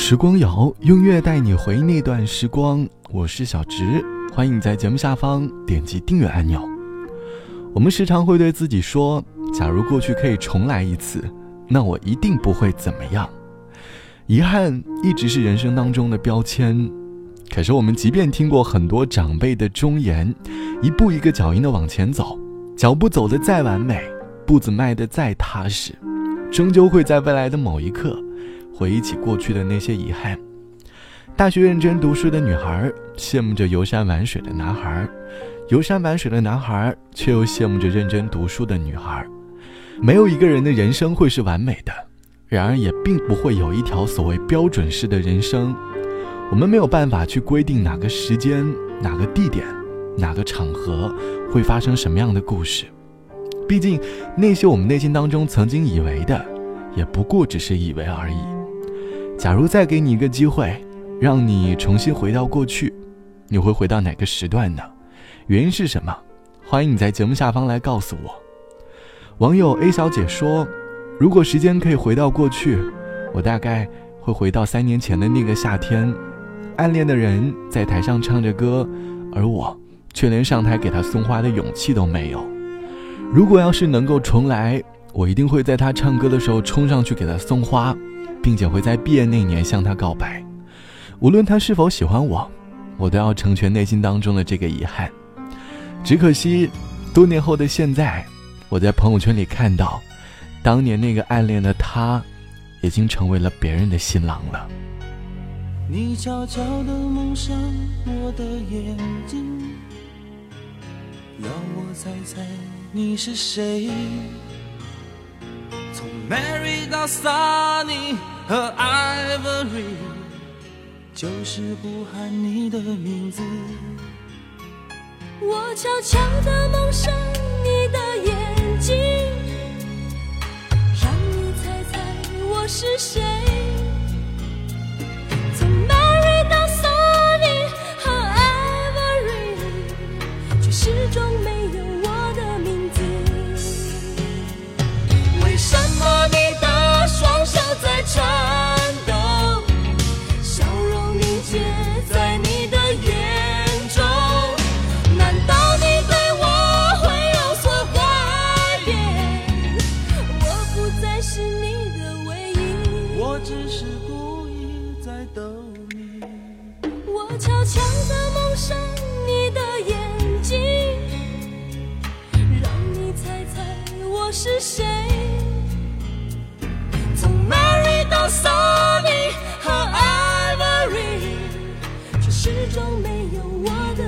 时光谣，音乐带你回那段时光。我是小直，欢迎在节目下方点击订阅按钮。我们时常会对自己说：“假如过去可以重来一次，那我一定不会怎么样。”遗憾一直是人生当中的标签。可是我们即便听过很多长辈的忠言，一步一个脚印的往前走，脚步走得再完美，步子迈得再踏实，终究会在未来的某一刻。回忆起过去的那些遗憾，大学认真读书的女孩羡慕着游山玩水的男孩，游山玩水的男孩却又羡慕着认真读书的女孩。没有一个人的人生会是完美的，然而也并不会有一条所谓标准式的人生。我们没有办法去规定哪个时间、哪个地点、哪个场合会发生什么样的故事。毕竟，那些我们内心当中曾经以为的，也不过只是以为而已。假如再给你一个机会，让你重新回到过去，你会回到哪个时段呢？原因是什么？欢迎你在节目下方来告诉我。网友 A 小姐说：“如果时间可以回到过去，我大概会回到三年前的那个夏天，暗恋的人在台上唱着歌，而我却连上台给他送花的勇气都没有。如果要是能够重来，我一定会在他唱歌的时候冲上去给他送花。”并且会在毕业那年向他告白，无论他是否喜欢我，我都要成全内心当中的这个遗憾。只可惜，多年后的现在，我在朋友圈里看到，当年那个暗恋的他，已经成为了别人的新郎了。你悄悄地蒙上我的眼睛，让我猜猜你是谁。从 Mary 到 Sunny 和 Ivory，就是不喊你的名字。我悄悄地蒙上你的眼睛，让你猜猜我是谁。从 Mary 到 Sunny 和 Ivory，却始终没有。是你的唯一。我只是故意在逗你。我悄悄地蒙上你的眼睛，让你猜猜我是谁。从 Mary 到 Sunny 和 Ivory，却始终没有我的。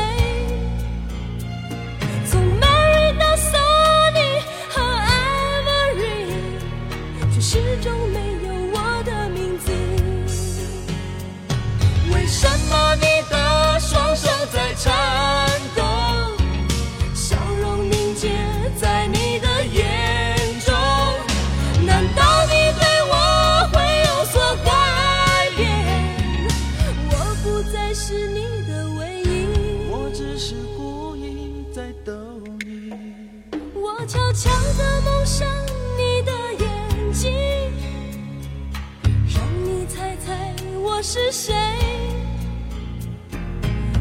是谁。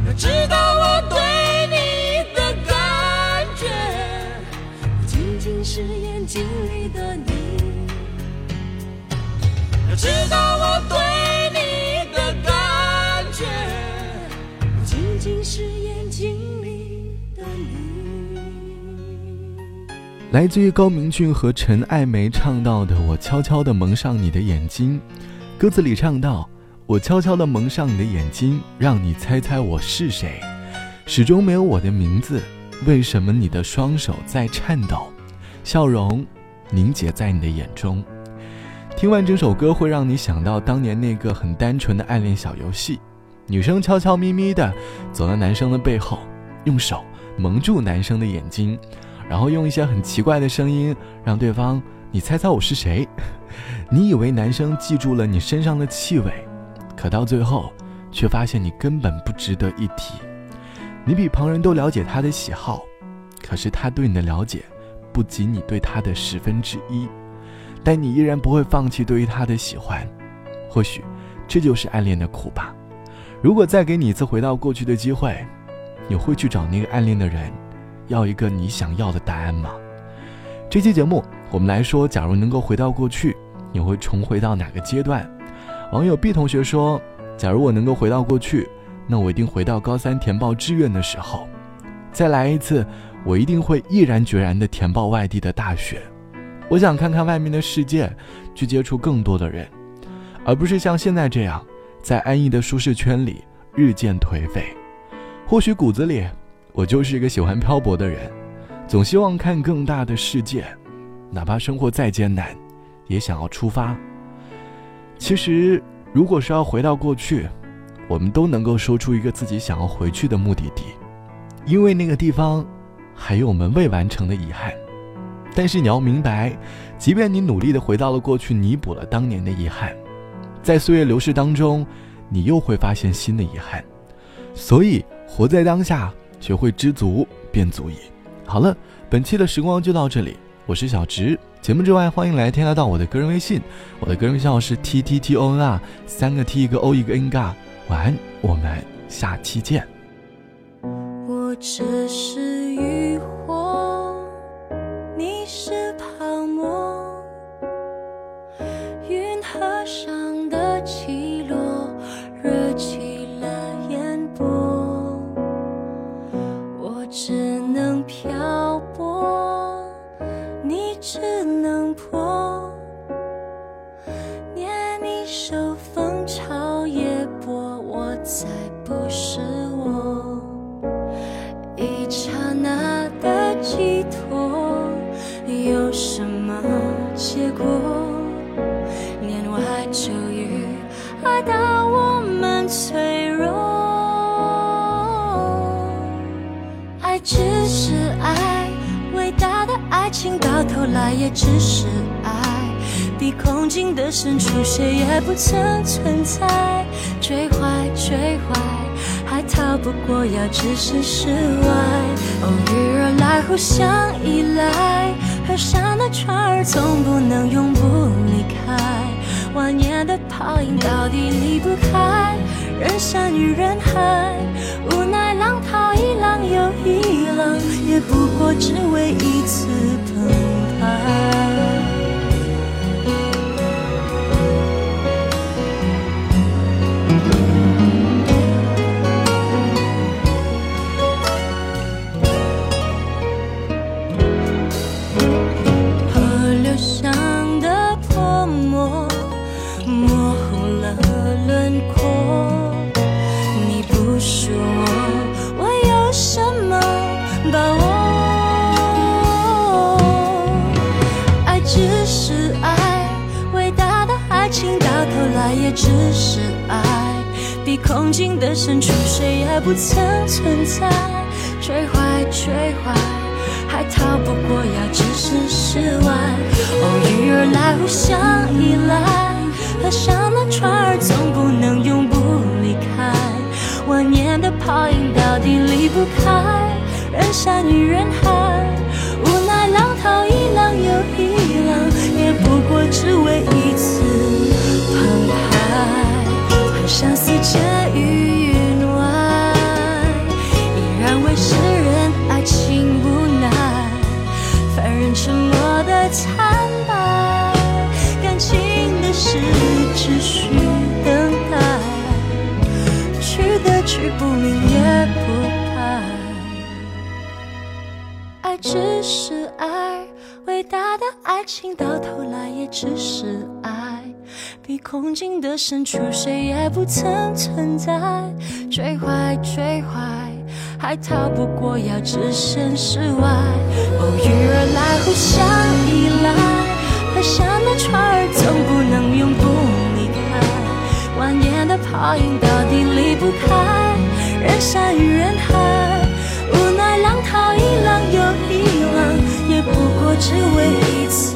要知道我对你的感觉，不仅仅是眼睛里的你。要知道我对你的感觉，不仅仅是眼睛里的你。来自于高明俊和陈爱梅唱到的《我悄悄地蒙上你的眼睛》，歌词里唱到：“我悄悄地蒙上你的眼睛，让你猜猜我是谁。始终没有我的名字，为什么你的双手在颤抖，笑容凝结在你的眼中？”听完整首歌，会让你想到当年那个很单纯的暗恋小游戏：女生悄悄咪咪地走到男生的背后，用手蒙住男生的眼睛。然后用一些很奇怪的声音让对方，你猜猜我是谁？你以为男生记住了你身上的气味，可到最后，却发现你根本不值得一提。你比旁人都了解他的喜好，可是他对你的了解，不及你对他的十分之一。但你依然不会放弃对于他的喜欢。或许，这就是暗恋的苦吧。如果再给你一次回到过去的机会，你会去找那个暗恋的人？要一个你想要的答案吗？这期节目我们来说，假如能够回到过去，你会重回到哪个阶段？网友 B 同学说：“假如我能够回到过去，那我一定回到高三填报志愿的时候，再来一次，我一定会毅然决然地填报外地的大学。我想看看外面的世界，去接触更多的人，而不是像现在这样，在安逸的舒适圈里日渐颓废。或许骨子里……”我就是一个喜欢漂泊的人，总希望看更大的世界，哪怕生活再艰难，也想要出发。其实，如果是要回到过去，我们都能够说出一个自己想要回去的目的地，因为那个地方还有我们未完成的遗憾。但是你要明白，即便你努力的回到了过去，弥补了当年的遗憾，在岁月流逝当中，你又会发现新的遗憾。所以，活在当下。学会知足便足矣。好了，本期的时光就到这里，我是小植。节目之外，欢迎来添加到我的个人微信，我的个人微信号是 t t t o n r，三个 t 一个 o 一个 n 嘎。晚安，我们下期见。我只是渔火，只能破，念你手风潮夜波，我再不是我，一刹那的寄托，有什么结果？念外骤雨，爱到我们脆弱，爱只是。情到头来也只是爱，比空境的深处谁也不曾存在。追怀追怀，还逃不过要置身事外。偶遇而来，互相依赖，河上的船儿总不能永不离开。万年的泡影到底离不开人山与人海，无奈浪淘一浪又一浪，也不过只为一次。也只空境的深处谁也不曾存在。追怀追怀，还逃不过要置身事外。偶遇而来，互相依赖，河上的船儿总不能永不离开。万年的泡影到底离不开人山与人海，无奈浪淘一浪又一去不明也不白，爱。只是爱，伟大的爱情到头来也只是爱。比空境的深处，谁也不曾存在。追坏追坏，还逃不过要置身事外。偶遇而来，互相依赖，河上下于人海无奈浪淘一浪又一浪也不过只为一次